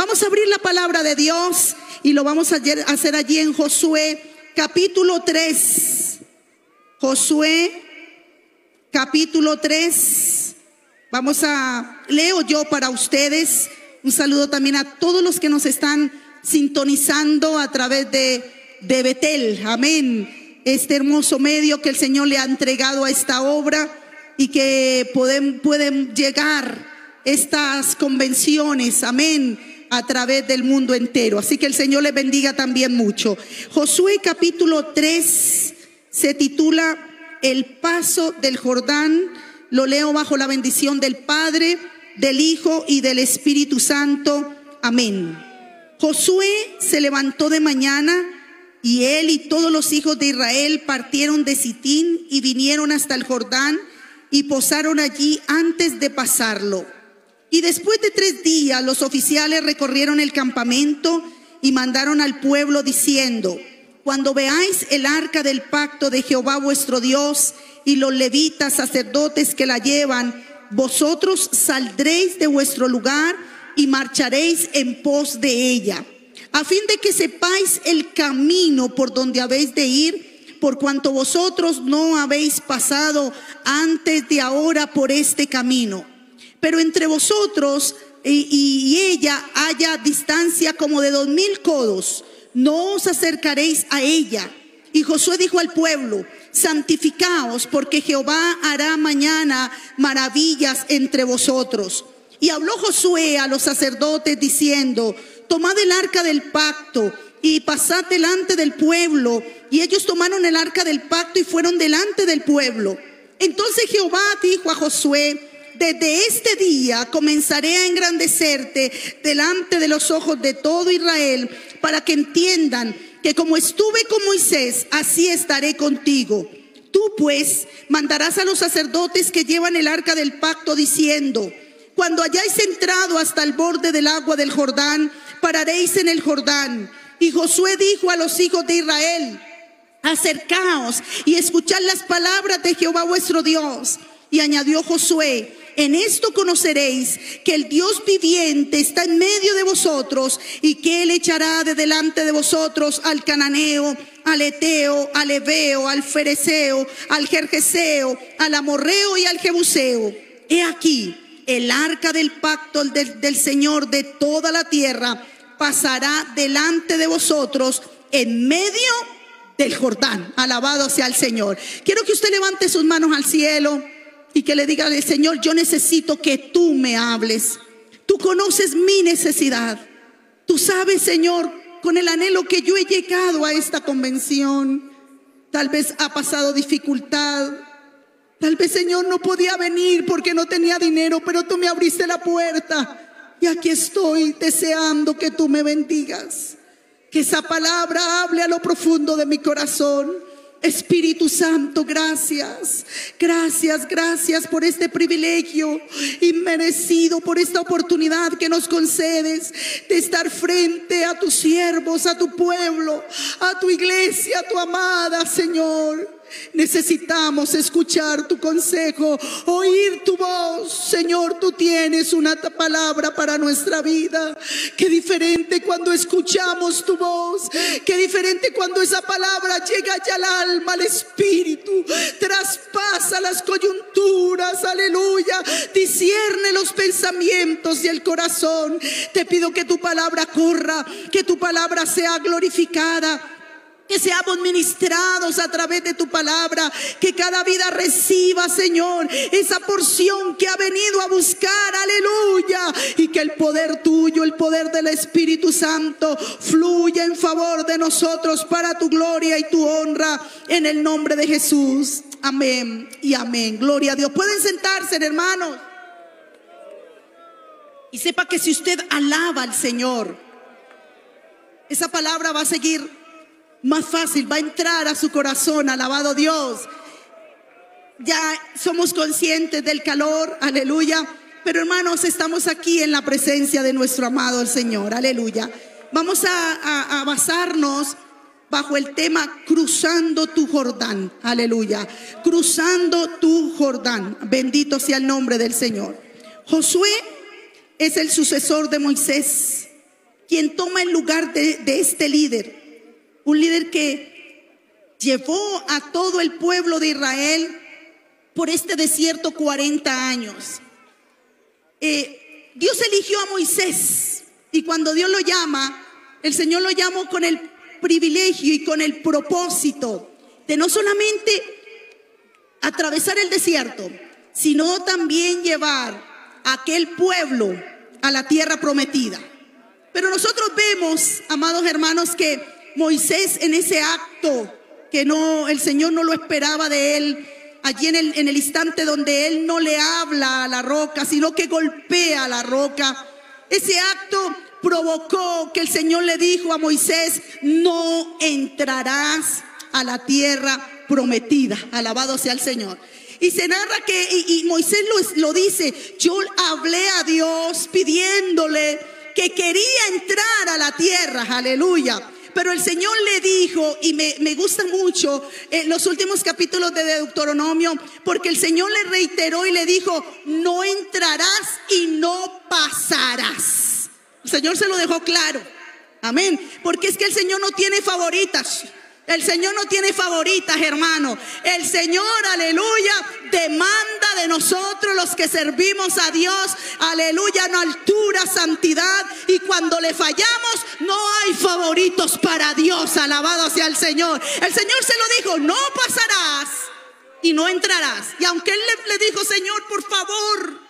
Vamos a abrir la palabra de Dios y lo vamos a hacer allí en Josué capítulo 3. Josué capítulo 3. Vamos a, leo yo para ustedes. Un saludo también a todos los que nos están sintonizando a través de, de Betel. Amén. Este hermoso medio que el Señor le ha entregado a esta obra y que pueden, pueden llegar estas convenciones. Amén a través del mundo entero. Así que el Señor les bendiga también mucho. Josué capítulo 3 se titula El paso del Jordán. Lo leo bajo la bendición del Padre, del Hijo y del Espíritu Santo. Amén. Josué se levantó de mañana y él y todos los hijos de Israel partieron de Sitín y vinieron hasta el Jordán y posaron allí antes de pasarlo. Y después de tres días los oficiales recorrieron el campamento y mandaron al pueblo diciendo, cuando veáis el arca del pacto de Jehová vuestro Dios y los levitas sacerdotes que la llevan, vosotros saldréis de vuestro lugar y marcharéis en pos de ella, a fin de que sepáis el camino por donde habéis de ir, por cuanto vosotros no habéis pasado antes de ahora por este camino. Pero entre vosotros y, ella haya distancia como de dos mil codos, no os acercaréis a ella. Y Josué dijo al pueblo, santificaos porque Jehová hará mañana maravillas entre vosotros. Y habló Josué a los sacerdotes diciendo, tomad el arca del pacto y pasad delante del pueblo. Y ellos tomaron el arca del pacto y fueron delante del pueblo. Entonces Jehová dijo a Josué, desde este día comenzaré a engrandecerte delante de los ojos de todo Israel para que entiendan que como estuve con Moisés, así estaré contigo. Tú pues mandarás a los sacerdotes que llevan el arca del pacto diciendo, cuando hayáis entrado hasta el borde del agua del Jordán, pararéis en el Jordán. Y Josué dijo a los hijos de Israel, acercaos y escuchad las palabras de Jehová vuestro Dios. Y añadió Josué, en esto conoceréis que el Dios viviente está en medio de vosotros y que Él echará de delante de vosotros al cananeo, al eteo, al ebeo, al fereceo, al jerjeseo, al amorreo y al jebuseo. He aquí, el arca del pacto del, del Señor de toda la tierra pasará delante de vosotros en medio del Jordán. Alabado sea el Señor. Quiero que usted levante sus manos al cielo y que le diga al Señor, yo necesito que tú me hables. Tú conoces mi necesidad. Tú sabes, Señor, con el anhelo que yo he llegado a esta convención. Tal vez ha pasado dificultad. Tal vez, Señor, no podía venir porque no tenía dinero, pero tú me abriste la puerta. Y aquí estoy deseando que tú me bendigas. Que esa palabra hable a lo profundo de mi corazón Espíritu Santo, gracias. Gracias, gracias por este privilegio inmerecido, por esta oportunidad que nos concedes de estar frente a tus siervos, a tu pueblo, a tu iglesia, a tu amada, Señor. Necesitamos escuchar tu consejo, oír tu voz. Señor, tú tienes una palabra para nuestra vida. Qué diferente cuando escuchamos tu voz. Qué diferente cuando esa palabra llega ya al alma, al espíritu. Traspasa las coyunturas, aleluya. Discierne los pensamientos y el corazón. Te pido que tu palabra corra, que tu palabra sea glorificada que seamos ministrados a través de tu palabra, que cada vida reciba, Señor, esa porción que ha venido a buscar, aleluya, y que el poder tuyo, el poder del Espíritu Santo fluya en favor de nosotros para tu gloria y tu honra en el nombre de Jesús. Amén y amén. Gloria a Dios. Pueden sentarse, hermanos. Y sepa que si usted alaba al Señor, esa palabra va a seguir más fácil, va a entrar a su corazón, alabado Dios. Ya somos conscientes del calor, aleluya. Pero hermanos, estamos aquí en la presencia de nuestro amado el Señor, aleluya. Vamos a, basarnos bajo el tema cruzando tu Jordán, aleluya. Cruzando tu Jordán, bendito sea el nombre del Señor. Josué es el sucesor de Moisés quien toma el lugar de este líder. Un líder que llevó a todo el pueblo de Israel por este desierto 40 años. Eh, Dios eligió a Moisés y cuando Dios lo llama, el Señor lo llamó con el privilegio y con el propósito de no solamente atravesar el desierto, sino también llevar a aquel pueblo a la tierra prometida. Pero nosotros vemos, amados hermanos, que Moisés en ese acto que no el Señor no lo esperaba de él, allí en el, en el instante donde él no le habla a la roca, sino que golpea a la roca, ese acto provocó que el Señor le dijo a Moisés, no entrarás a la tierra prometida. Alabado sea el Señor. Y se narra que, y, Moisés lo, lo dice, yo hablé a Dios pidiéndole que quería entrar a la tierra, aleluya. Pero el Señor le dijo, y me, me gusta mucho los últimos capítulos de Deuteronomio, porque el Señor le reiteró y le dijo, no entrarás y no pasarás. El Señor se lo dejó claro. Amén. Porque es que el Señor no tiene favoritas. El Señor no tiene favoritas, hermano. El Señor, aleluya, demanda de nosotros los que servimos a Dios, aleluya, en altura, santidad. Y cuando le fallamos, no hay favoritos para Dios. Alabado sea el Señor. El Señor se lo dijo, no pasarás y no entrarás. Y aunque él le, le dijo, Señor, por favor,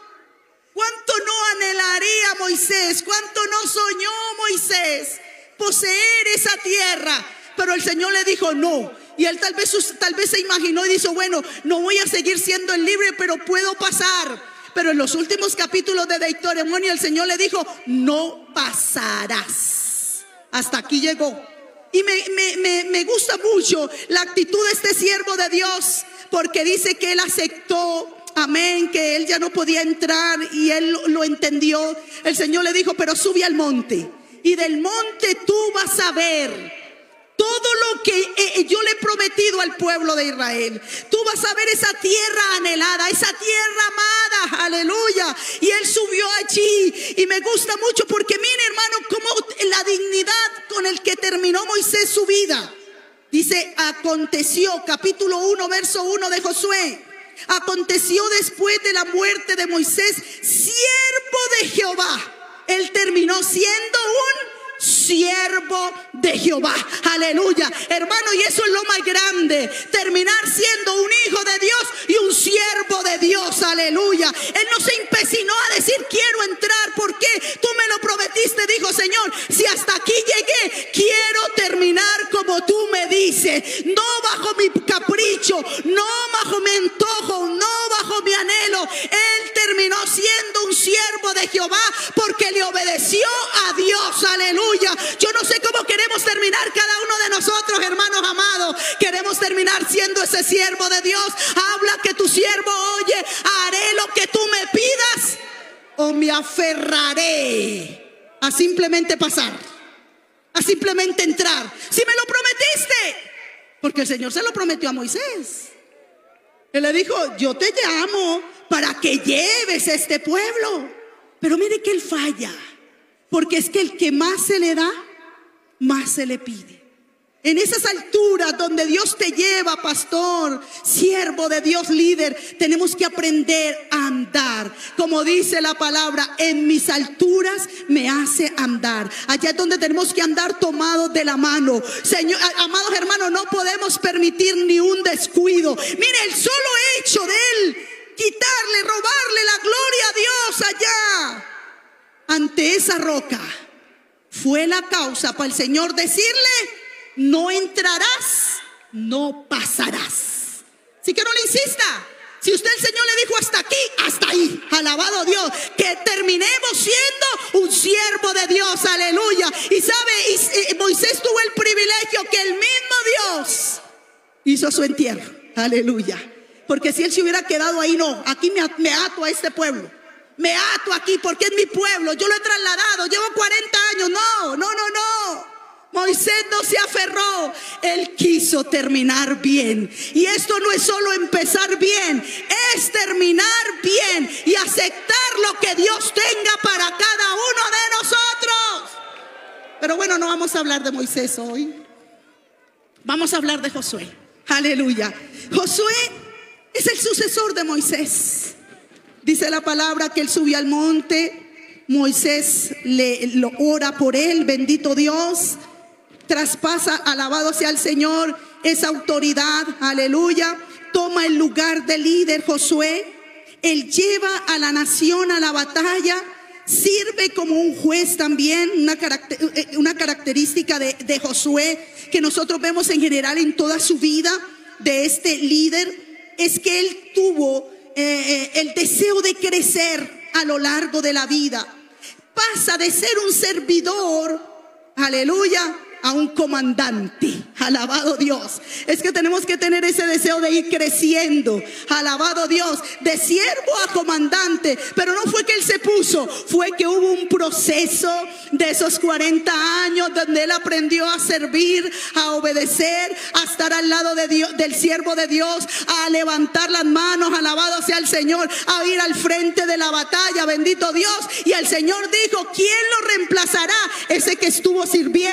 ¿cuánto no anhelaría Moisés? ¿Cuánto no soñó Moisés poseer esa tierra? pero el Señor le dijo no. Y él tal vez, tal vez se imaginó y dijo, bueno, no voy a seguir siendo el libre, pero puedo pasar. Pero en los últimos capítulos de Deuteronomio el Señor le dijo, no pasarás. Hasta aquí llegó. Y me, me, gusta mucho la actitud de este siervo de Dios, porque dice que él aceptó Amén, que él ya no podía entrar y él lo entendió. El Señor le dijo, pero sube al monte. Y del monte tú vas a ver todo lo que eh, eh, yo le he prometido al pueblo de Israel. Tú vas a ver esa tierra anhelada, esa tierra amada, aleluya. Y él subió allí y me gusta mucho porque mire hermano, cómo la dignidad con el que terminó Moisés su vida. Dice, aconteció, capítulo 1, verso 1 de Josué. Aconteció después de la muerte de Moisés, siervo de Jehová. Él terminó siendo un siervo de Jehová. Aleluya. Hermano, y eso es lo más grande. Terminar siendo un hijo de Dios y un siervo de Dios. Aleluya. Él no se empecinó a decir, quiero entrar porque tú me lo prometiste. Dijo, Señor, si hasta aquí llegué, quiero terminar como tú me dices. No bajo mi capricho, no bajo mi antojo, no bajo mi anhelo. Él terminó siendo un siervo de Jehová porque le obedeció a Dios. Aleluya. Yo no sé cómo queremos terminar cada uno de nosotros, hermanos amados. Queremos terminar siendo ese siervo de Dios. Habla que tu siervo oye, haré lo que tú me pidas o me aferraré a simplemente pasar, a simplemente entrar. Si me lo prometiste, porque el Señor se lo prometió a Moisés. Él le dijo, yo te llamo para que lleves este pueblo. Pero mire que él falla. Porque es que el que más se le da, más se le pide. En esas alturas donde Dios te lleva, pastor, siervo de Dios, líder, tenemos que aprender a andar. Como dice la palabra, en mis alturas me hace andar. Allá es donde tenemos que andar tomados de la mano. Señor, amados hermanos, no podemos permitir ni un descuido. Mire, el solo hecho de él quitarle, robarle ante esa roca fue la causa para el Señor decirle, no entrarás, no pasarás. Así que no le insista. Si usted el Señor le dijo hasta aquí, hasta ahí, alabado Dios, que terminemos siendo un siervo de Dios, aleluya. Y sabe, Moisés tuvo el privilegio que el mismo Dios hizo su entierro, aleluya. Porque si él se hubiera quedado ahí, no, aquí me, me ato a este pueblo me ato aquí porque es mi pueblo, yo lo he trasladado, llevo 40 años. No, no, no, no. Moisés no se aferró, él quiso terminar bien. Y esto no es solo empezar bien, es terminar bien y aceptar lo que Dios tenga para cada uno de nosotros. Pero bueno, no vamos a hablar de Moisés hoy. Vamos a hablar de Josué. Aleluya. Josué es el sucesor de Moisés. Dice la palabra que él subió al monte. Moisés le lo ora por él, bendito Dios. Traspasa, alabado sea el Señor, esa autoridad, aleluya. Toma el lugar de líder Josué. Él lleva a la nación a la batalla sirve como un juez también, una, eh, una característica de, de, Josué que nosotros vemos en general en toda su vida de este líder, es que él tuvo eh, eh, el deseo de crecer a lo largo de la vida. Pasa de ser un servidor, aleluya, a un comandante. Alabado Dios. Es que tenemos que tener ese deseo de ir creciendo. Alabado Dios. De siervo a comandante. Pero no fue que él se puso. Fue que hubo un proceso de esos 40 años donde él aprendió a servir, a obedecer, a estar al lado de Dios, del siervo de Dios, a levantar las manos. Alabado sea el Señor. A ir al frente de la batalla. Bendito Dios. Y el Señor dijo, ¿quién lo reemplazará? Ese que estuvo sirviendo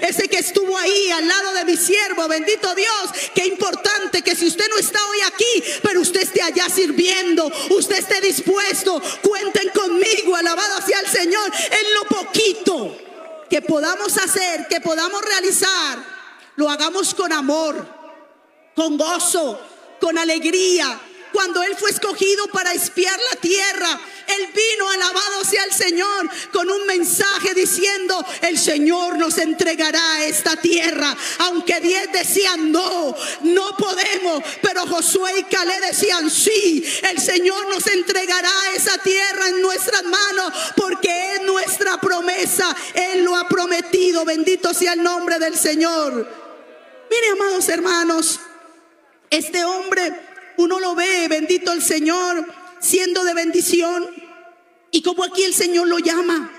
ese que estuvo ahí al lado de mi siervo, bendito Dios, qué importante que si usted no está hoy aquí, pero usted esté allá sirviendo, usted esté dispuesto, cuenten conmigo, alabado sea el Señor, en lo poquito que podamos hacer, que podamos realizar, lo hagamos con amor, con gozo, con alegría. Cuando Él fue escogido para espiar la tierra, él vino, alabado sea el Señor, con un mensaje diciendo, el Señor nos entregará esta tierra. Aunque diez decían, no, no podemos. Pero Josué y Calé decían, sí, el Señor nos entregará esa tierra en nuestras manos porque es nuestra promesa. Él lo ha prometido. Bendito sea el nombre del Señor. Mire, amados hermanos, este hombre, uno lo ve, bendito el Señor, siendo de bendición. Y como aquí el Señor lo llama,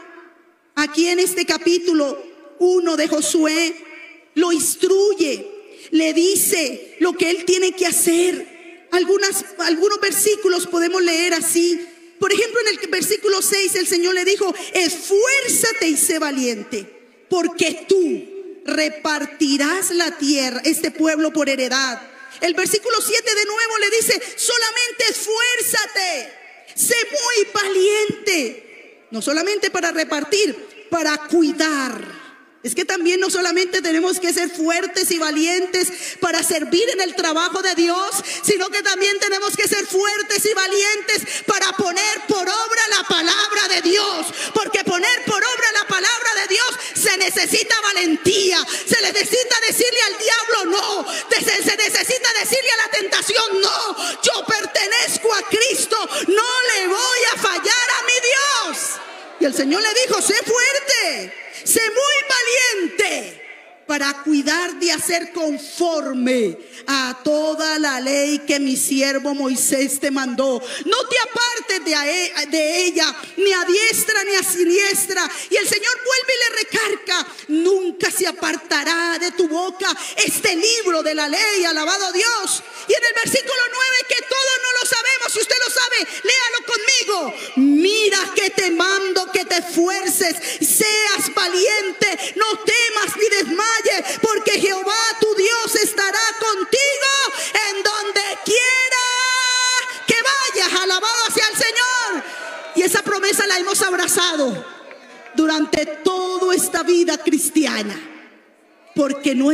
aquí en este capítulo 1 de Josué, lo instruye, le dice lo que él tiene que hacer. Algunas, algunos versículos podemos leer así. Por ejemplo, en el versículo 6 el Señor le dijo, esfuérzate y sé valiente, porque tú repartirás la tierra, este pueblo por heredad. El versículo 7 de nuevo le dice, solamente esfuérzate Sé muy valiente, no solamente para repartir, para cuidar. Es que también no solamente tenemos que ser fuertes y valientes para servir en el trabajo de Dios, sino que también tenemos que ser fuertes y valientes para poner por obra la palabra de Dios. Porque poner por obra la palabra de Dios se necesita valentía, se necesita decirle al diablo no, se, necesita decirle a la tentación no. Yo pertenezco a Cristo, no le voy a fallar a mi Dios. Y el Señor le dijo, sé fuerte sé muy valiente para cuidar de hacer conforme a toda la ley que mi siervo Moisés te mandó. No te apartes de, e, de, ella, ni a diestra ni a siniestra. Y el Señor vuelve y le recarga, nunca se apartará de tu boca este libro de la ley, alabado Dios. Y en el versículo 9,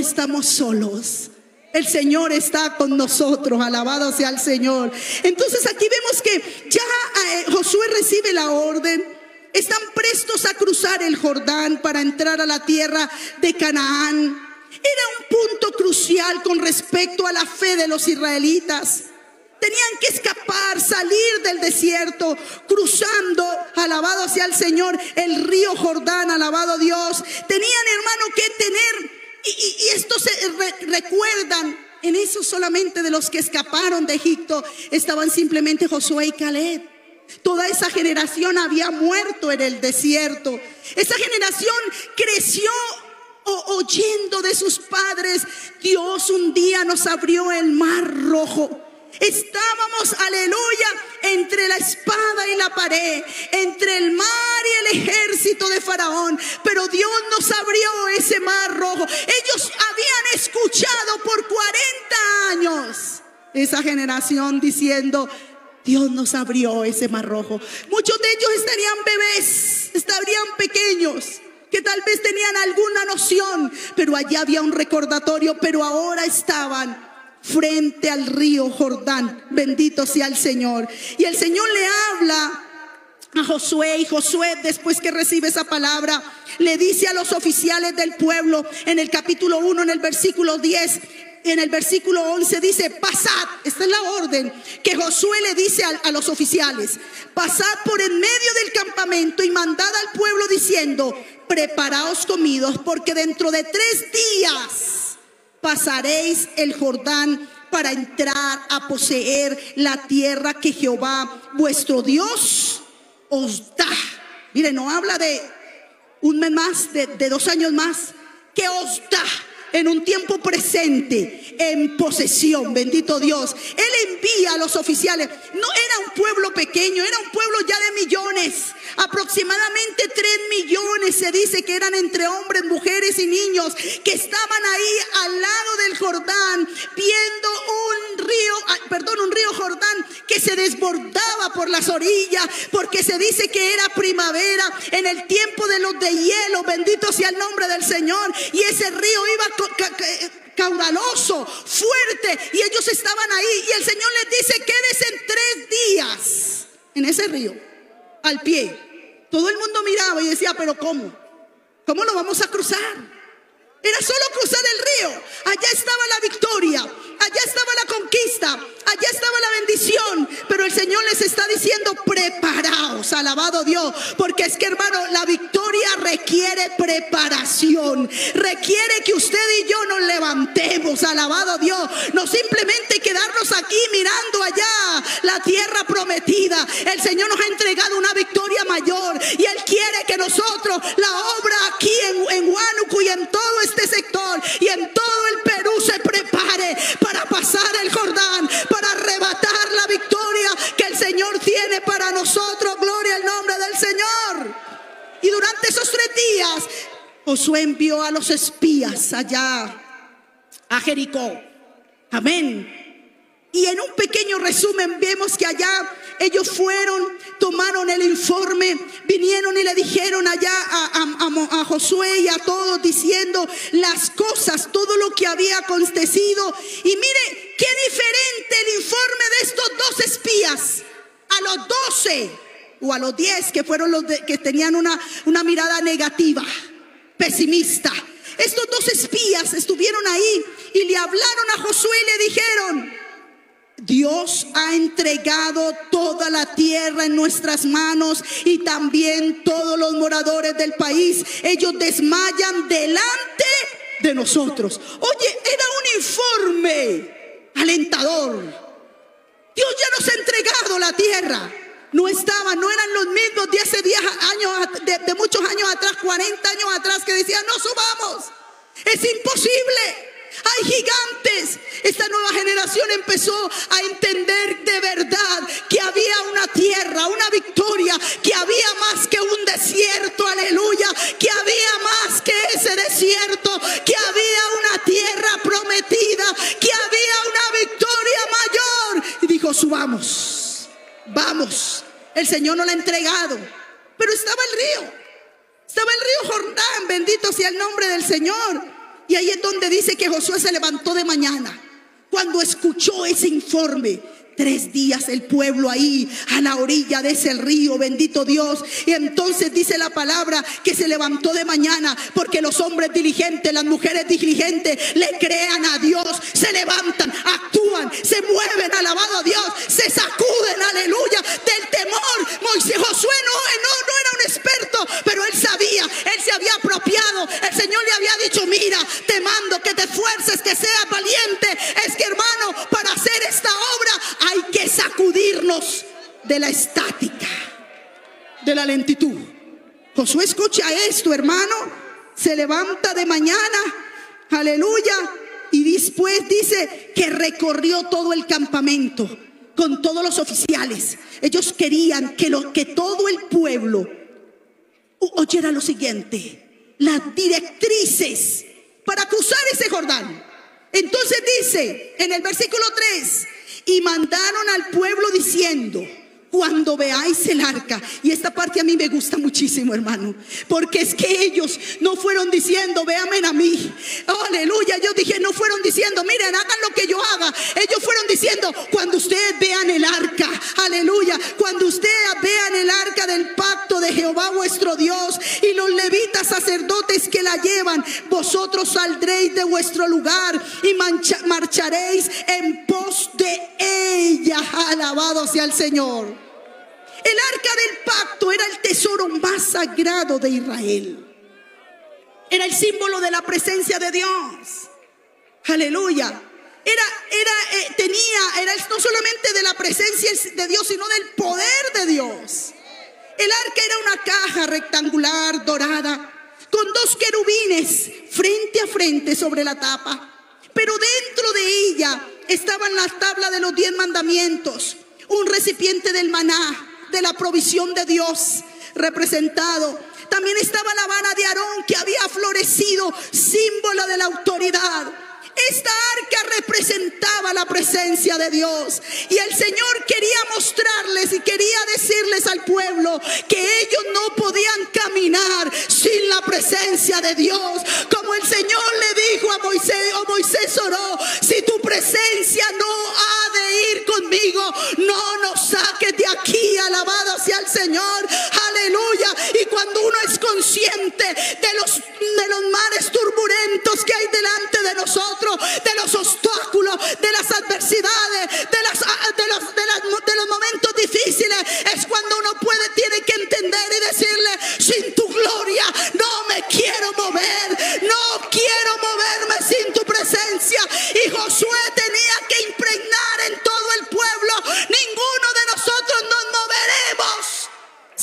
estamos solos. El Señor está con nosotros, alabado sea el Señor. Entonces aquí vemos que ya eh, Josué recibe la orden están prestos a cruzar el Jordán para entrar a la tierra de Canaán. Era un punto crucial con respecto a la fe de los israelitas. Tenían que escapar, salir del desierto, cruzando, alabado hacia el Señor, el río Jordán, alabado Dios. Tenían, hermano, que tener, y, esto se recuerdan, en eso solamente de los que escaparon de Egipto, estaban simplemente Josué y Caleb. Toda esa generación había muerto en el desierto. Esa generación creció oyendo de sus padres. Dios un día nos abrió el mar rojo. Estábamos, aleluya, entre la espada y la pared, entre el mar y el ejército de Faraón. Pero Dios nos abrió ese mar rojo. Ellos habían escuchado por 40 años esa generación diciendo, Dios nos abrió ese mar rojo. Muchos de ellos estarían bebés, estarían pequeños que tal vez tenían alguna noción, pero allá había un recordatorio, pero ahora estaban frente al río Jordán. Bendito sea el Señor. Y el Señor le habla a Josué y Josué después que recibe esa palabra le dice a los oficiales del pueblo en el capítulo 1 en el versículo 10 en el versículo 11 dice, pasad, esta es la orden que Josué le dice a, a, los oficiales, pasad por en medio del campamento y mandad al pueblo diciendo, preparaos comidos, porque dentro de tres días pasaréis el Jordán para entrar a poseer la tierra que Jehová vuestro Dios os da. Mire, no habla de un mes más, de, de dos años más, que os da en un tiempo presente, en posesión, bendito Dios. Él envía a los oficiales. No era un pueblo pequeño, era un pueblo ya de millones. Aproximadamente tres millones se dice que eran entre hombres, mujeres y niños que estaban ahí al lado del Jordán viendo un río, perdón, un río Jordán que se desbordaba por las orillas porque se dice que era primavera en el tiempo de los de hielo, bendito sea el nombre del Señor. Y ese río iba caudaloso, fuerte, y ellos estaban ahí. Y el Señor les dice, quédese en tres días en ese río, al pie. Todo el mundo miraba y decía, pero ¿cómo? ¿Cómo lo vamos a cruzar? Era solo cruzar el río. Allá estaba la victoria, allá estaba conquista, allá estaba la bendición. Pero el Señor les está diciendo, preparaos, alabado Dios. Porque es que hermano, la victoria requiere preparación. Requiere que usted y yo nos levantemos, alabado Dios. No simplemente quedarnos aquí mirando allá la tierra prometida. El Señor nos ha entregado una victoria mayor. Y Él quiere que nosotros la obra aquí en, en Huánuco y en todo este sector y en todo el Perú se prepare para pasar para nosotros. Gloria al nombre del Señor. Y durante esos tres días, Josué envió a los espías allá a Jericó. Amén. Y en un pequeño resumen vemos que allá ellos fueron, tomaron el informe, vinieron y le dijeron allá a, a, Josué y a todos diciendo las cosas, todo lo que había acontecido. Y mire qué diferente el informe de estos dos espías a los doce o a los diez que fueron los que tenían una, una mirada negativa, pesimista. Estos dos espías estuvieron ahí y le hablaron a Josué y le dijeron, Dios ha entregado toda la tierra en nuestras manos y también todos los moradores del país. Ellos desmayan delante de nosotros. Oye, era un informe alentador. Dios ya nos ha entregado la tierra. No estaban, no eran los mismos de hace 10 años, de, de muchos años atrás, 40 años atrás, que decían, no subamos. Es imposible. Hay gigantes. Esta nueva generación empezó a entender de verdad que había una tierra, una victoria, que había más que un desierto, aleluya, que había más que ese desierto, que había una tierra prometida, que había una victoria mayor. Dijo, subamos, vamos. El Señor no la ha entregado, pero estaba el río. Estaba el río Jordán, bendito sea el nombre del Señor. Y ahí es donde dice que Josué se levantó de mañana. Cuando escuchó ese informe, Tres días el pueblo ahí a la orilla de ese río, bendito Dios. Y entonces dice la palabra que se levantó de mañana porque los hombres diligentes, las mujeres diligentes le crean a Dios, se levantan, actúan, se mueven, alabado a Dios, se sacuden, aleluya, del temor. Moisés Josué no, no, no era un experto, pero él sabía, él se había apropiado. El Señor le había dicho, mira, te mando que te esfuerces, que seas valiente. Es que hermano, para hacer esta obra hay que sacudirnos de la estática, de la lentitud. Josué escucha esto, hermano, se levanta de mañana, aleluya, y después dice que recorrió todo el campamento. con todos los oficiales. Ellos querían que, lo, que todo el pueblo oyera lo siguiente, las directrices para cruzar ese Jordán. Entonces dice en el versículo 3, y mandaron al pueblo diciendo, cuando veáis el arca. Y esta parte a mí me gusta muchísimo, hermano. Porque es que ellos no fueron diciendo, véanme a mí. aleluya. Yo dije, no fueron diciendo, miren, hagan lo que yo haga. Ellos fueron diciendo, cuando ustedes vean el arca. Aleluya. Cuando ustedes vean el arca del pacto de Jehová vuestro Dios y los levitas sacerdotes que la llevan, vosotros saldréis de vuestro lugar y marcharéis en pos de ella. Alabado sea el Señor. El arca del pacto era el tesoro más sagrado de Israel. Era el símbolo de la presencia de Dios. Aleluya. Era, era, eh, tenía, era no solamente de la presencia de Dios, sino del poder de Dios. El arca era una caja rectangular, dorada, con dos querubines frente a frente sobre la tapa. Pero dentro de ella estaban las tablas de los diez mandamientos, un recipiente del maná, de la provisión de Dios representado. También estaba la vara de Aarón que había florecido, símbolo de la autoridad. Esta arca representaba la presencia de Dios. Y el Señor quería mostrarles y quería decirles al pueblo que ellos no podían caminar sin la presencia de Dios. Como el Señor le dijo a Moisés, o Moisés oró, si tu presencia no ha de ir conmigo, no nos saques de aquí, alabado sea el Señor. Aleluya. Y cuando uno es consciente de los, de los mares turbulentos que hay delante de nosotros, de los obstáculos, de las adversidades, de, las, ah, de, los, de, de los momentos difíciles, es cuando uno puede, tiene que entender y decirle, sin tu gloria no me quiero mover, no quiero moverme sin tu presencia. Y Josué tenía que impregnar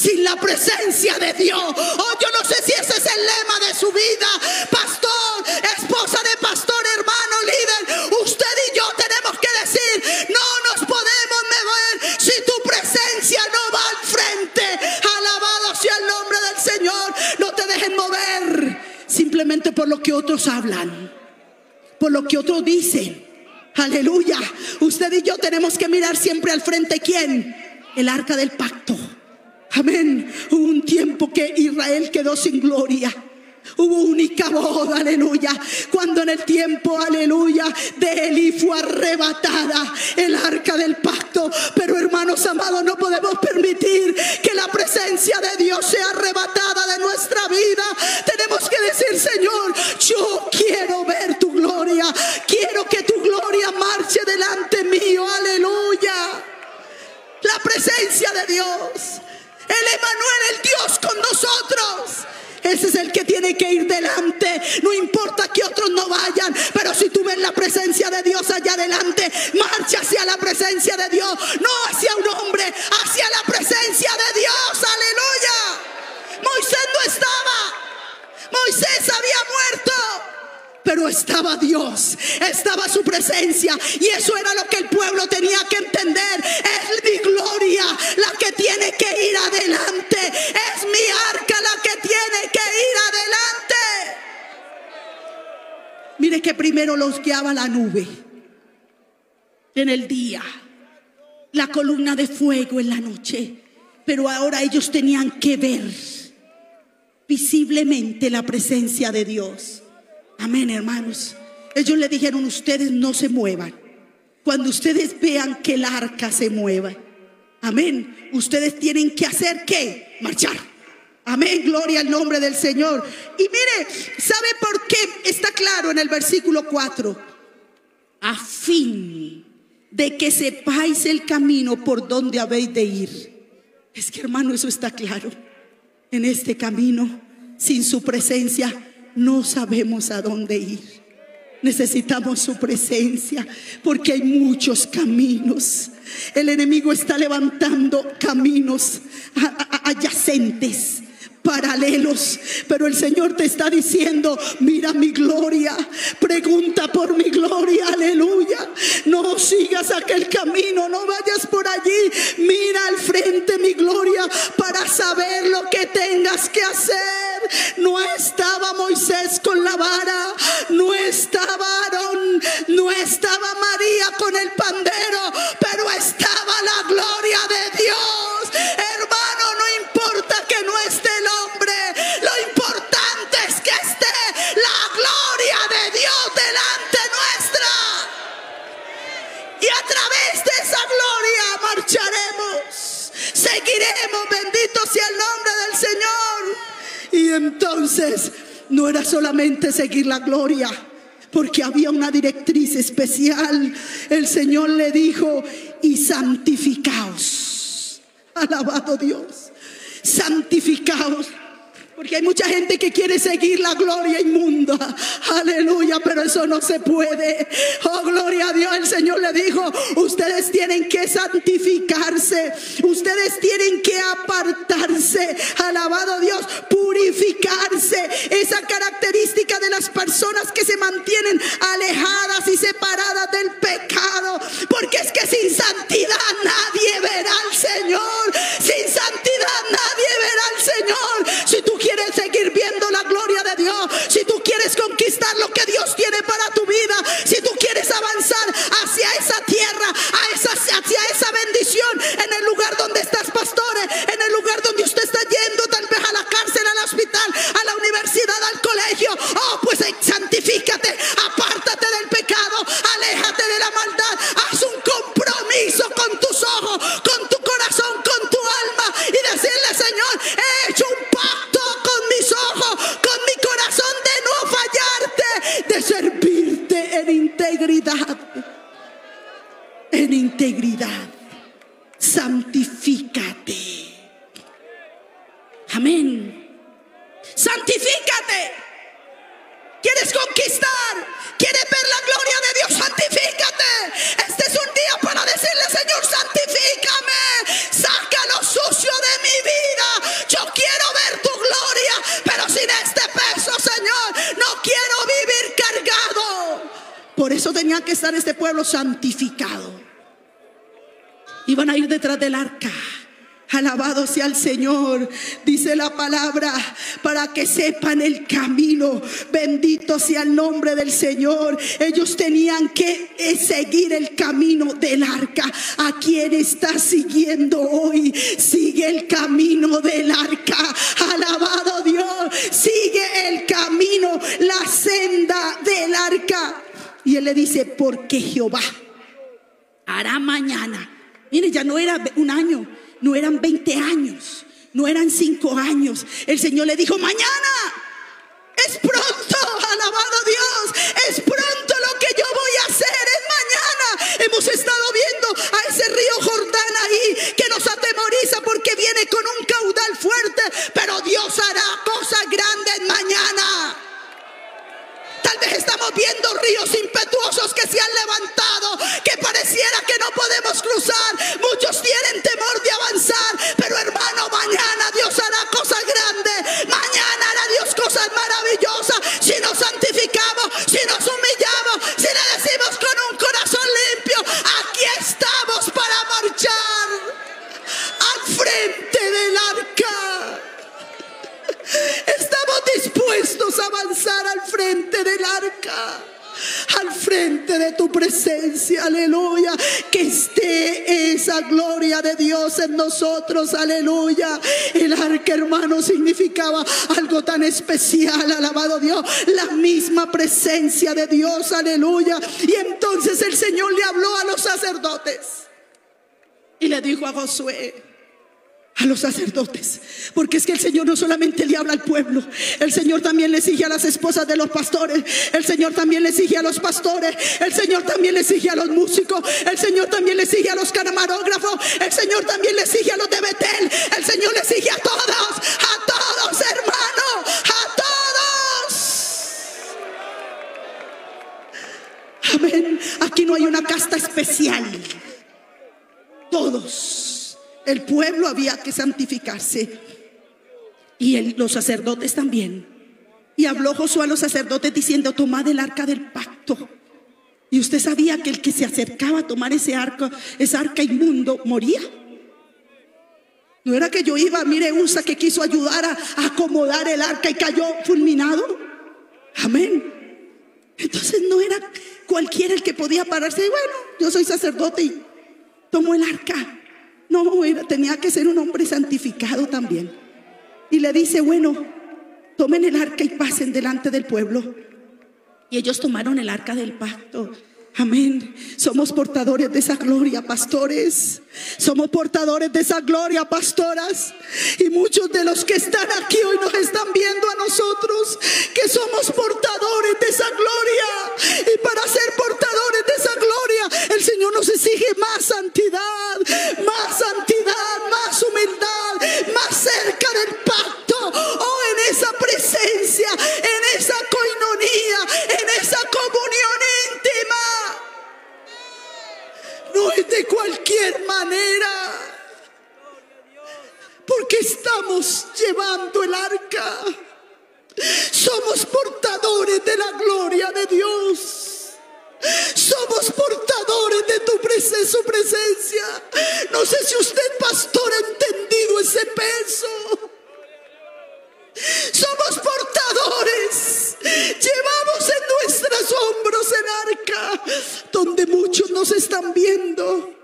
sin la presencia de Dios. Oh, yo no sé si ese es el lema de su vida, pastor, esposa de pastor, hermano, líder. Usted y yo tenemos que decir, no nos podemos mover si tu presencia no va al frente. Alabado sea el nombre del Señor. No te dejen mover simplemente por lo que otros hablan, por lo que otros dicen. Aleluya. Usted y yo tenemos que mirar siempre al frente. ¿Quién? El arca del pacto. Amén. Hubo un tiempo que Israel quedó sin gloria. Hubo única voz, aleluya. Cuando en el tiempo, aleluya, de Eli fue arrebatada el arca del pacto. Pero hermanos amados, no podemos permitir que la presencia de Dios sea arrebatada de nuestra vida. Tenemos que decir, Señor, yo quiero ver tu gloria. Quiero que tu gloria marche delante mío, aleluya. La presencia de Dios. El Emanuel, el Dios con nosotros. Ese es el que tiene que ir delante. No importa que otros no vayan, pero si tú ves la presencia de Dios allá adelante, marcha hacia la presencia de Dios, no hacia un hombre, hacia la presencia de Dios. Aleluya. Moisés no estaba. Moisés había muerto pero estaba Dios, estaba su presencia y eso era lo que el pueblo tenía que entender. Es mi gloria la que tiene que ir adelante, es mi arca la que tiene que ir adelante. Mire que primero los guiaba la nube en el día, la columna de fuego en la noche, pero ahora ellos tenían que ver visiblemente la presencia de Dios. Amén, hermanos. Ellos le dijeron, ustedes no se muevan. Cuando ustedes vean que el arca se mueva, amén, ustedes tienen que hacer qué? Marchar. Amén, gloria al nombre del Señor. Y mire, ¿sabe por qué? Está claro en el versículo 4. A fin de que sepáis el camino por donde habéis de ir. Es que hermano, eso está claro. En este camino, sin su presencia, no sabemos a dónde ir. Necesitamos su presencia porque hay muchos caminos. El enemigo está levantando caminos adyacentes paralelos, pero el Señor te está diciendo, mira mi gloria, pregunta por mi gloria, aleluya. No sigas aquel camino, no vayas por allí, mira al frente mi gloria para saber lo que tengas que hacer. No estaba Moisés con la vara, no estaba Aarón, no estaba María con el pandero, pero estaba la gloria de Dios. Hermano, no importa que no esté seguiremos, bendito sea el nombre del Señor. Y entonces no era solamente seguir la gloria, porque había una directriz especial. El Señor le dijo, y santificaos. Alabado Dios. Santificaos. Porque hay mucha gente que quiere seguir la gloria inmunda. Aleluya, pero eso no se puede. Oh, gloria a Dios. El Señor le dijo, ustedes tienen que santificarse. Ustedes tienen que apartarse. Alabado Dios, purificarse. Esa característica de las personas que se mantienen alejadas y separadas del pecado. Porque es que sin santidad nadie verá al Señor. Sin santidad nadie verá al Señor. Si tú quieres seguir viendo la gloria de Dios, si tú quieres conquistar lo que Dios tiene para tu vida, si tú quieres avanzar hacia esa tierra, a esa, hacia esa bendición, en el lugar donde estás, pastores, en el lugar donde usted está yendo, tal vez a la cárcel, al hospital, a la universidad, al colegio, oh, pues eh, santifícate, apártate del pecado, aléjate de la maldad, integridad. En integridad. Santifícate. Amén. Santifícate. ¿Quieres conquistar? ¿Quieres ver la gloria de Dios? Santifícate. Este es un día para decirle, Señor, santifícame. Saca lo sucio de mi vida. Yo quiero ver tu gloria, pero sin este eso tenía que estar este pueblo santificado. Iban a ir detrás del arca. Alabado sea el Señor, dice la palabra, para que sepan el camino. Bendito sea el nombre del Señor. Ellos tenían que eh, seguir el camino del arca. ¿A quién está siguiendo hoy? Sigue el camino del arca. Alabado Dios, sigue el camino, la senda del arca. Y él le dice, porque Jehová hará mañana. Mire, ya no era un año no eran 20 años, no eran 5 años. El Señor le dijo, mañana es pronto, alabado Dios, es pronto lo que yo voy a hacer, es mañana. Hemos estado viendo a ese río Jordán ahí que nos atemoriza porque viene con un caudal fuerte, pero Dios hará cosas grandes mañana. Tal vez estamos viendo ríos impetuosos que se han levantado, que pareciera que no podemos cruzar. Muchos tienen temor de avanzar, pero hermano, mañana Dios hará cosas grandes. Mañana hará Dios cosas maravillosas. Si nos santificamos, si nos humillamos, si le decimos con un corazón limpio, aquí estamos para marchar al frente del arca. Estamos dispuestos a avanzar al frente del arca. Al frente de tu presencia, aleluya. Que esté esa gloria de Dios en nosotros, aleluya. El arca, hermano, significaba algo tan especial, alabado Dios. La misma presencia de Dios, aleluya. Y entonces el Señor le habló a los sacerdotes y le dijo a Josué a los sacerdotes. Porque es que el Señor no solamente le habla al pueblo, el Señor también le exige a las esposas de los pastores, el Señor también le exige a los pastores, el Señor también le exige a los músicos, el Señor también le exige a los camarógrafos, el Señor también le exige a los de Betel, el Señor le exige a todos, a todos hermanos, a todos. Amén. Aquí no hay una casta especial. Todos el pueblo había que santificarse. y los sacerdotes también. Y habló Josué a los sacerdotes diciendo, tomad el arca del pacto. Y usted sabía que el que se acercaba a tomar ese arca, ese arca inmundo, moría. No era que yo iba, mire, Usa que quiso ayudar a, acomodar el arca y cayó fulminado. Amén. Entonces no era cualquiera el que podía pararse y bueno, yo soy sacerdote y tomo el arca. No, tenía que ser un hombre santificado también. Y le dice, bueno, tomen el arca y pasen delante del pueblo. Y ellos tomaron el arca del pacto. Amén. Somos portadores de esa gloria, pastores. Somos portadores de esa gloria, pastoras. Y muchos de los que están aquí hoy nos están viendo a nosotros, que somos portadores de esa gloria. Y para ser portadores el Señor nos exige más santidad, más santidad, más humildad, más cerca del pacto. Oh, en esa presencia, en esa coinonía, en esa comunión íntima no es de cualquier manera. Porque estamos llevando el arca. Somos portadores de la gloria de Dios. Somos portadores de tu presencia, su presencia. No sé si usted, pastor, ha entendido ese peso. Somos portadores. Llevamos en nuestros hombros el arca donde muchos nos están viendo.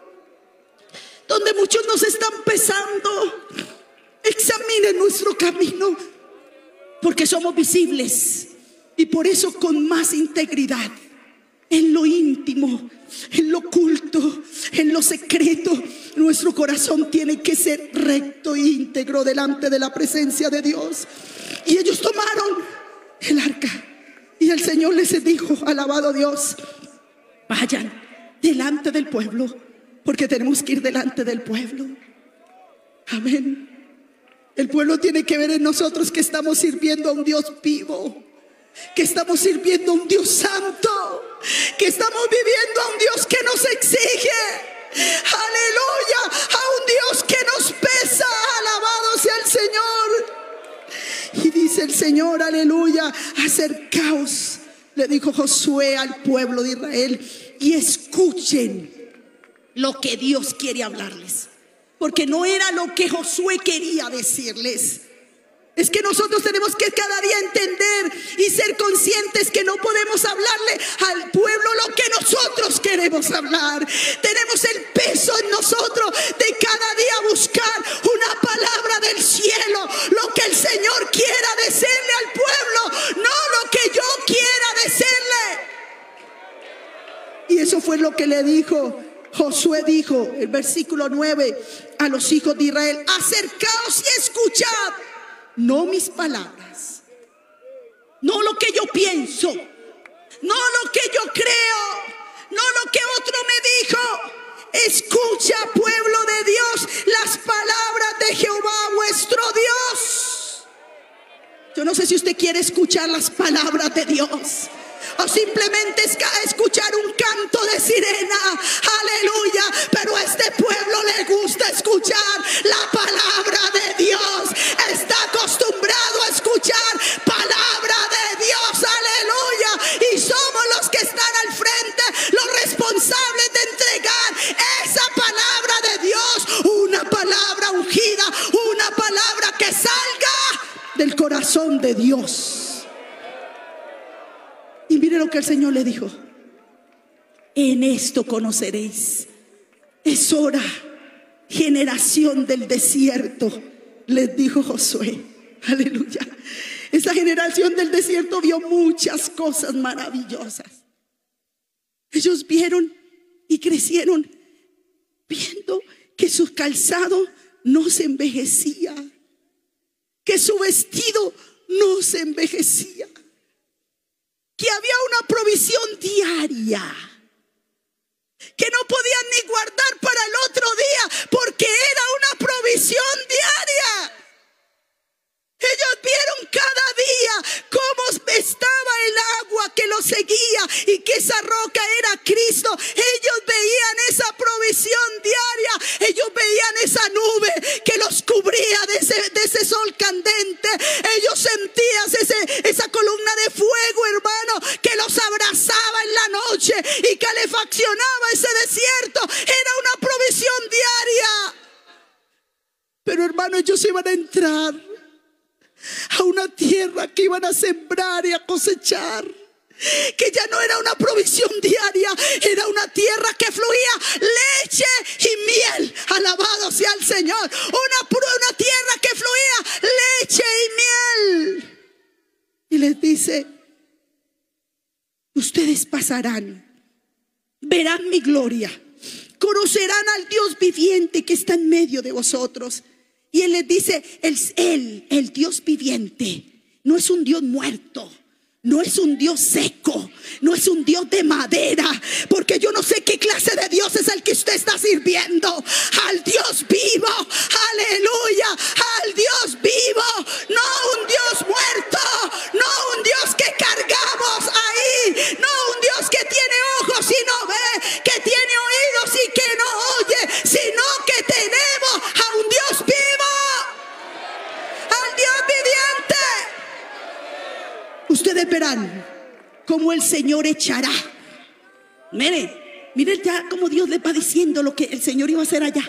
Donde muchos nos están pesando. Examinen nuestro camino. Porque somos visibles. Y por eso con más integridad. En lo íntimo en lo oculto, en lo secreto. Nuestro corazón tiene que ser recto e íntegro delante de la presencia de Dios. Y ellos tomaron el arca. Y el Señor les dijo, alabado Dios, vayan delante del pueblo, porque tenemos que ir delante del pueblo. Amén. El pueblo tiene que ver en nosotros que estamos sirviendo a un Dios vivo que estamos sirviendo a un Dios santo, que estamos viviendo a un Dios que nos exige. Aleluya, a un Dios que nos pesa. Alabado sea el Señor. Y dice el Señor, aleluya, acercaos, le dijo Josué al pueblo de Israel, y escuchen lo que Dios quiere hablarles. Porque no era lo que Josué quería decirles es que nosotros tenemos que cada día entender y ser conscientes que no podemos hablarle al pueblo lo que nosotros queremos hablar. Tenemos el peso en nosotros de cada día buscar una palabra del cielo, lo que el Señor quiera decirle al pueblo, no lo que yo quiera decirle. Y eso fue lo que le dijo Josué dijo, el versículo 9, a los hijos de Israel, acercaos y escuchad no mis palabras, no lo que yo pienso, no lo que yo creo, no lo que otro me dijo. Escucha, pueblo de Dios, las palabras de Jehová vuestro Dios. Yo no sé si usted quiere escuchar las palabras de Dios o simplemente escuchar le dijo. En esto conoceréis. Es hora, generación del desierto, les dijo Josué. Aleluya. Esa generación del desierto vio muchas cosas maravillosas. Ellos vieron y crecieron viendo que su calzado no se envejecía, que su vestido no se envejecía que había una provisión diaria, que no podían ni guardar para el otro día, porque era una provisión diaria. Ellos vieron cada día cómo estaba el agua que lo seguía y que esa roca era Cristo. Ellos veían esa provisión diaria. Ellos veían esa nube que los cubría de ese, de ese sol candente. Ellos sentían ese, esa columna de fuego, hermano, que los abrazaba en la noche y calefaccionaba ese desierto. Era una provisión diaria. Pero hermano, ellos iban a entrar una tierra que iban a sembrar y a cosechar que ya no era una provisión diaria, era una tierra que fluía leche y miel. Alabado sea el Señor. Una, una tierra que fluía leche y miel. Y les dice, ustedes pasarán, verán mi gloria, conocerán al Dios viviente que está en medio de vosotros. Y Él les dice, Él, el Dios viviente, no es un Dios muerto no es un Dios seco, no es un Dios de madera, porque yo no sé qué clase de Dios es el que usted está sirviendo. Al Dios vivo, aleluya, al Dios vivo, no un Dios muerto, no un Dios que cargamos verán cómo el Señor echará. Mire, mire ya como Dios le va diciendo lo que el Señor iba a hacer allá,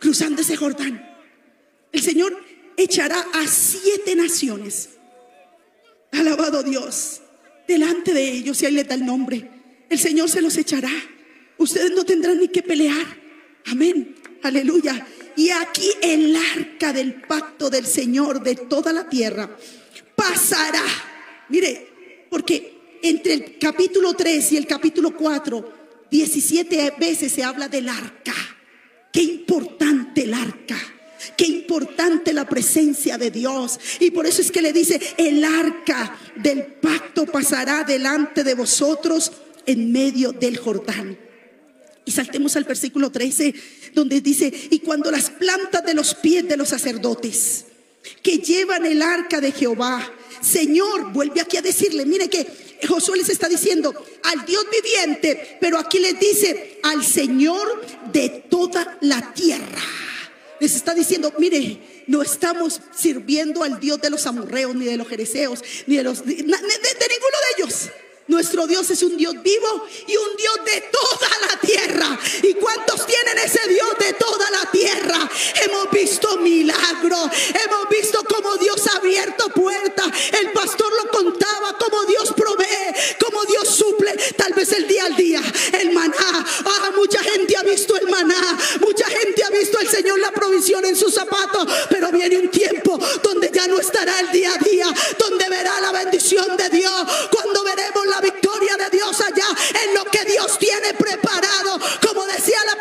cruzando ese Jordán. El Señor echará a siete naciones. Alabado Dios. Delante de ellos, y ahí le da el nombre. El Señor se los echará. Ustedes no tendrán ni que pelear. Amén. Aleluya. Y aquí el arca del pacto del Señor de toda la tierra pasará Mire, porque entre el capítulo 3 y el capítulo 4, 17 veces se habla del arca. Qué importante el arca. Qué importante la presencia de Dios. Y por eso es que le dice, el arca del pacto pasará delante de vosotros en medio del Jordán. Y saltemos al versículo 13, donde dice, y cuando las plantas de los pies de los sacerdotes que llevan el arca de Jehová Señor, vuelve aquí a decirle, mire que Josué les está diciendo al Dios viviente, pero aquí les dice al Señor de toda la tierra. Les está diciendo, mire, no estamos sirviendo al Dios de los amorreos, ni de los jereceos, ni de los de, ninguno de ellos. Nuestro Dios es un Dios vivo y un Dios de toda la tierra. ¿Y cuántos tienen ese Dios de toda la tierra? Hemos visto milagros, hemos visto cómo Dios ha abierto puertas. El pastor lo contaba, cómo Dios provee, cómo Dios suple. Tal vez el día al día, el maná. Ah, mucha gente ha visto el maná, mucha gente ha visto al Señor la provisión en sus zapatos. Pero viene un tiempo donde ya no estará el día a día, donde verá la bendición de Dios, cuando veremos la victoria de Dios allá en lo que Dios tiene preparado. Como decía la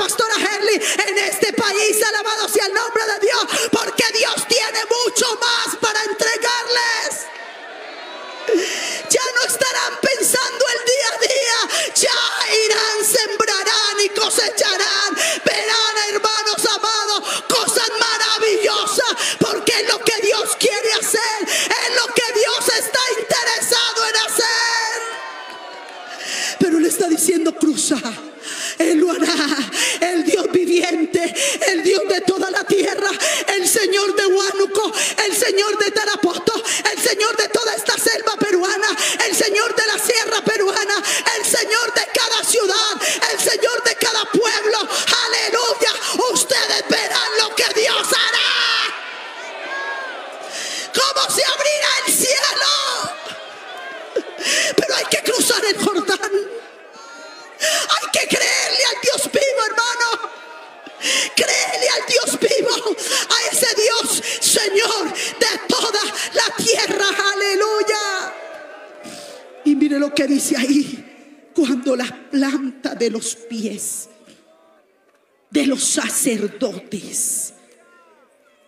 sacerdotes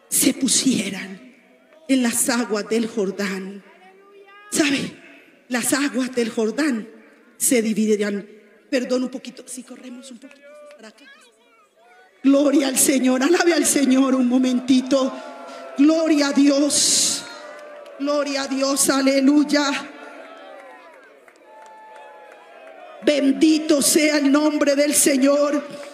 se pusieran en las aguas del Jordán. ¿Sabe? Las aguas del Jordán se dividirán. Perdón un poquito, si corremos un poquito para. Gloria al Señor, alabe al Señor un momentito. Gloria a Dios. Gloria a Dios, aleluya. Bendito sea el nombre del Señor.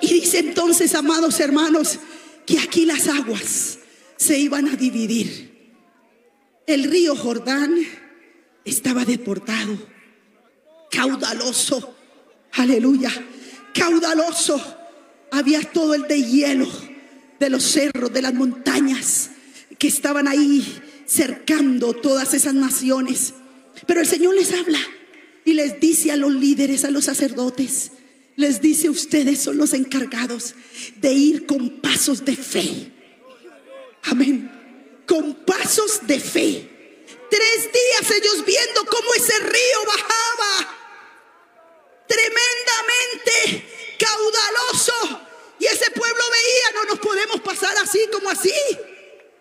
Y dice entonces, amados hermanos, que aquí las aguas se iban a dividir. El río Jordán estaba deportado. caudaloso. Aleluya. Caudaloso. Había todo el de hielo de los cerros, de las montañas que estaban ahí cercando todas esas naciones. Pero el Señor les habla y les dice a los líderes, a los sacerdotes, les dice, ustedes son los encargados de ir con pasos de fe. Amén. Con pasos de fe. Tres días ellos viendo cómo ese río bajaba tremendamente caudaloso. Y ese pueblo veía, no nos podemos pasar así como así.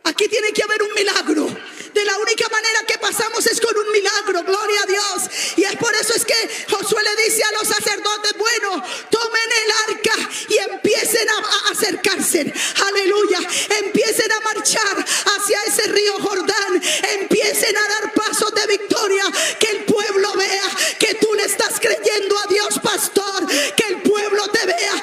Aquí tiene que haber un milagro. De la única manera que pasamos es con un milagro, gloria a Dios. Y es por eso es que Josué le dice a los sacerdotes, bueno, tomen el arca y empiecen a, acercarse. Aleluya. Empiecen a marchar hacia ese río Jordán. Empiecen a dar pasos de victoria. Que el pueblo vea que tú le estás creyendo a Dios, pastor. Que el pueblo te vea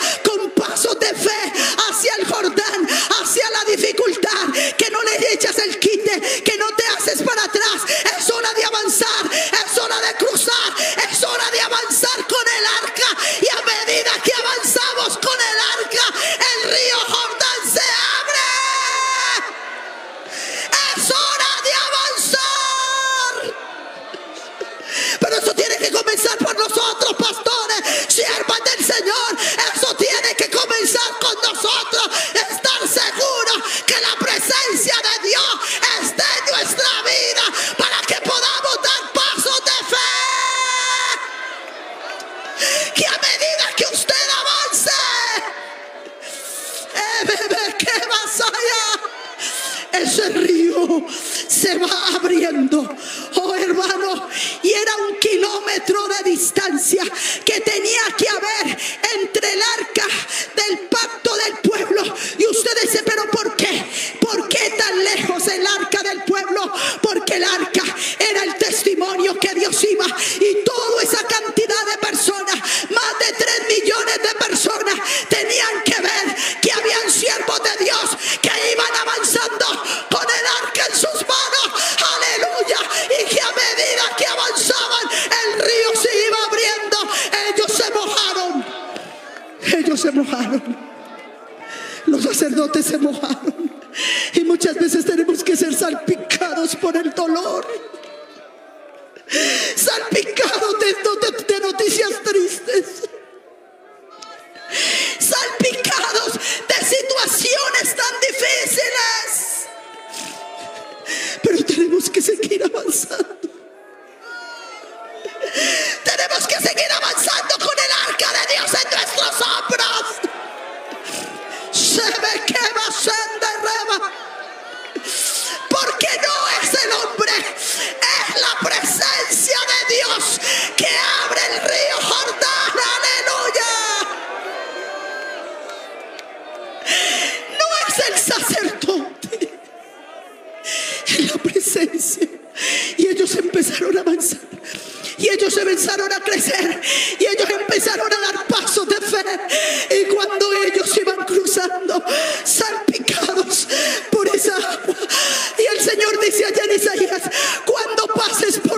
Se mojaron. Y muchas veces tenemos que ser salpicados por el dolor. Salpicados de noticias tristes. Salpicados de situaciones tan difíciles. Pero tenemos que seguir avanzando. Río. Aleluya. No es el sacerdote, es la presencia. Y ellos empezaron a avanzar. Y ellos empezaron a crecer. Y ellos empezaron a dar pasos de fe. Y cuando ellos iban cruzando, salpicados por esa agua. Y el Señor dice allá en Isaías, cuando pases por